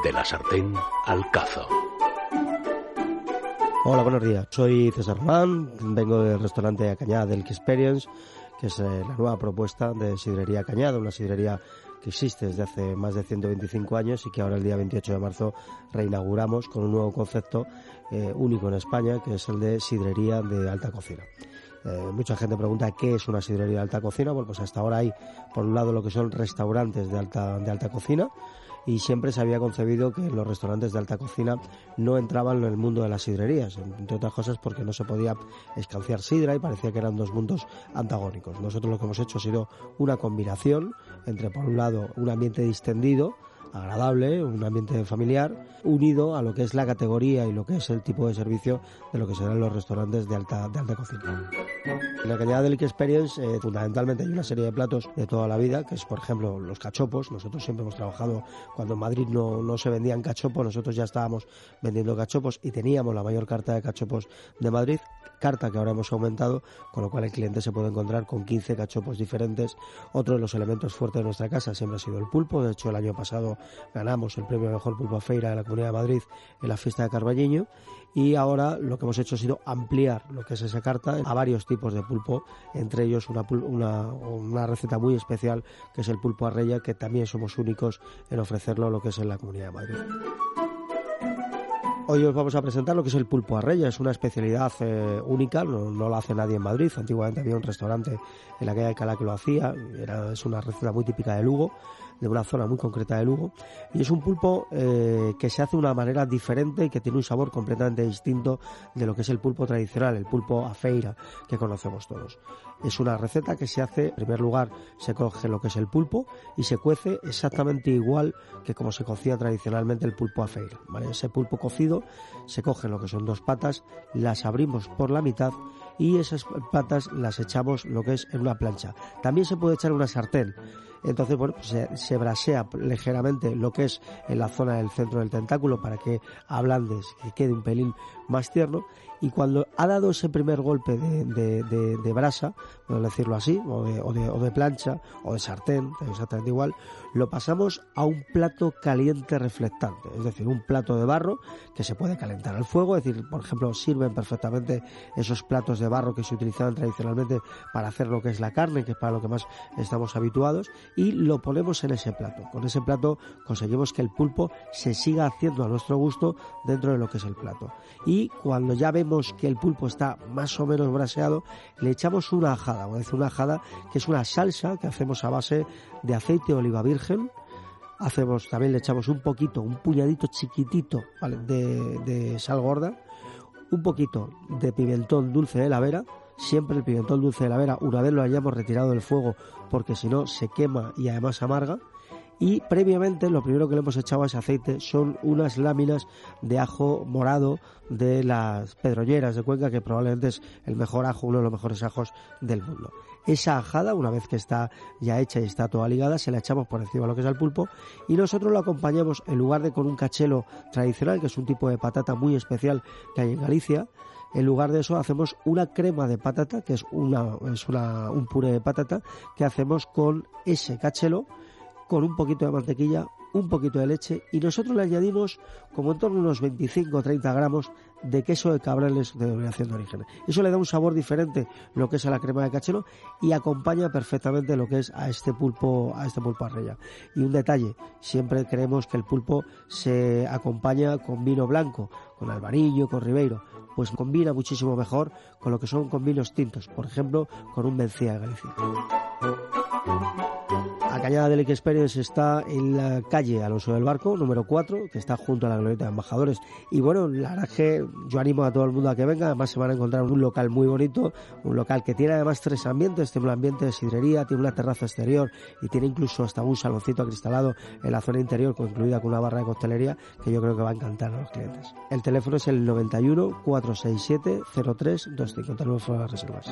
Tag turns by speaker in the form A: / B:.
A: De la sartén al cazo.
B: Hola, buenos días. Soy César Román, vengo del restaurante Cañada del Experience, que es eh, la nueva propuesta de Sidrería Cañada, una sidrería que existe desde hace más de 125 años y que ahora el día 28 de marzo reinauguramos con un nuevo concepto eh, único en España, que es el de sidrería de alta cocina. Eh, mucha gente pregunta qué es una sidrería de alta cocina. Bueno, pues hasta ahora hay, por un lado, lo que son restaurantes de alta, de alta cocina y siempre se había concebido que los restaurantes de alta cocina no entraban en el mundo de las sidrerías, entre otras cosas porque no se podía escanciar sidra y parecía que eran dos mundos antagónicos. Nosotros lo que hemos hecho ha sido una combinación entre, por un lado, un ambiente distendido, agradable, un ambiente familiar, unido a lo que es la categoría y lo que es el tipo de servicio de lo que serán los restaurantes de alta, de alta cocina. En la calidad del Experience, eh, fundamentalmente hay una serie de platos de toda la vida, que es, por ejemplo, los cachopos. Nosotros siempre hemos trabajado, cuando en Madrid no, no se vendían cachopos, nosotros ya estábamos vendiendo cachopos y teníamos la mayor carta de cachopos de Madrid, carta que ahora hemos aumentado, con lo cual el cliente se puede encontrar con 15 cachopos diferentes. Otro de los elementos fuertes de nuestra casa siempre ha sido el pulpo. De hecho, el año pasado ganamos el premio Mejor Pulpo a Feira de la Comunidad de Madrid en la fiesta de Carballiño y ahora lo que hemos hecho ha sido ampliar lo que es esa carta a varios tipos de pulpo, entre ellos una, una, una receta muy especial que es el pulpo arreya, que también somos únicos en ofrecerlo lo que es en la Comunidad de Madrid. Hoy os vamos a presentar lo que es el pulpo arreya. Es una especialidad eh, única, no, no, lo hace nadie en Madrid. Antiguamente había un restaurante en la calle de Cala que lo hacía. Era, es una receta muy típica de Lugo de una zona muy concreta de Lugo y es un pulpo eh, que se hace de una manera diferente y que tiene un sabor completamente distinto de lo que es el pulpo tradicional, el pulpo a feira que conocemos todos. Es una receta que se hace, en primer lugar, se coge lo que es el pulpo y se cuece exactamente igual que como se cocía tradicionalmente el pulpo a feira. ¿vale? Ese pulpo cocido se coge lo que son dos patas, las abrimos por la mitad y esas patas las echamos lo que es en una plancha. También se puede echar una sartén. Entonces, bueno, pues se, se, brasea ligeramente lo que es en la zona del centro del tentáculo para que ablandes y quede un pelín más tierno. Y cuando ha dado ese primer golpe de, de, de, de brasa, por decirlo así, o de, plancha, o de sartén, exactamente igual, lo pasamos a un plato caliente reflectante, es decir, un plato de barro que se puede calentar al fuego, es decir, por ejemplo, sirven perfectamente esos platos de barro que se utilizaban tradicionalmente para hacer lo que es la carne, que es para lo que más estamos habituados, y lo ponemos en ese plato. Con ese plato conseguimos que el pulpo se siga haciendo a nuestro gusto dentro de lo que es el plato. Y cuando ya vemos que el pulpo está más o menos braseado, le echamos una ajada, o decir una ajada que es una salsa que hacemos a base de aceite de oliva virgen, hacemos también le echamos un poquito, un puñadito chiquitito de, de sal gorda, un poquito de pimentón dulce de la vera, siempre el pimentón dulce de la vera, una vez lo hayamos retirado del fuego, porque si no se quema y además amarga. Y previamente lo primero que le hemos echado a ese aceite son unas láminas de ajo morado de las pedroñeras de Cuenca, que probablemente es el mejor ajo, uno de los mejores ajos del mundo. Esa ajada, una vez que está ya hecha y está toda ligada, se la echamos por encima de lo que es el pulpo y nosotros lo acompañamos en lugar de con un cachelo tradicional, que es un tipo de patata muy especial que hay en Galicia, en lugar de eso hacemos una crema de patata, que es, una, es una, un puré de patata, que hacemos con ese cachelo, con un poquito de mantequilla, un poquito de leche y nosotros le añadimos como en torno a unos 25 o 30 gramos de queso de cabrales de denominación de origen. Eso le da un sabor diferente lo que es a la crema de cachelo y acompaña perfectamente lo que es a este pulpo, a este pulpo arreya. Y un detalle, siempre creemos que el pulpo se acompaña con vino blanco, con albarillo, con ribeiro, pues combina muchísimo mejor con lo que son con vinos tintos, por ejemplo, con un Mencía de Galicia. Cañada del Experience está en la calle Alonso del Barco, número 4, que está junto a la glorieta de embajadores. Y bueno, la verdad que yo animo a todo el mundo a que venga. Además, se van a encontrar un local muy bonito, un local que tiene además tres ambientes: tiene un ambiente de sidrería, tiene una terraza exterior y tiene incluso hasta un saloncito acristalado en la zona interior, incluida con una barra de coctelería que yo creo que va a encantar a los clientes. El teléfono es el 91 467 0325, teléfono de las reservas.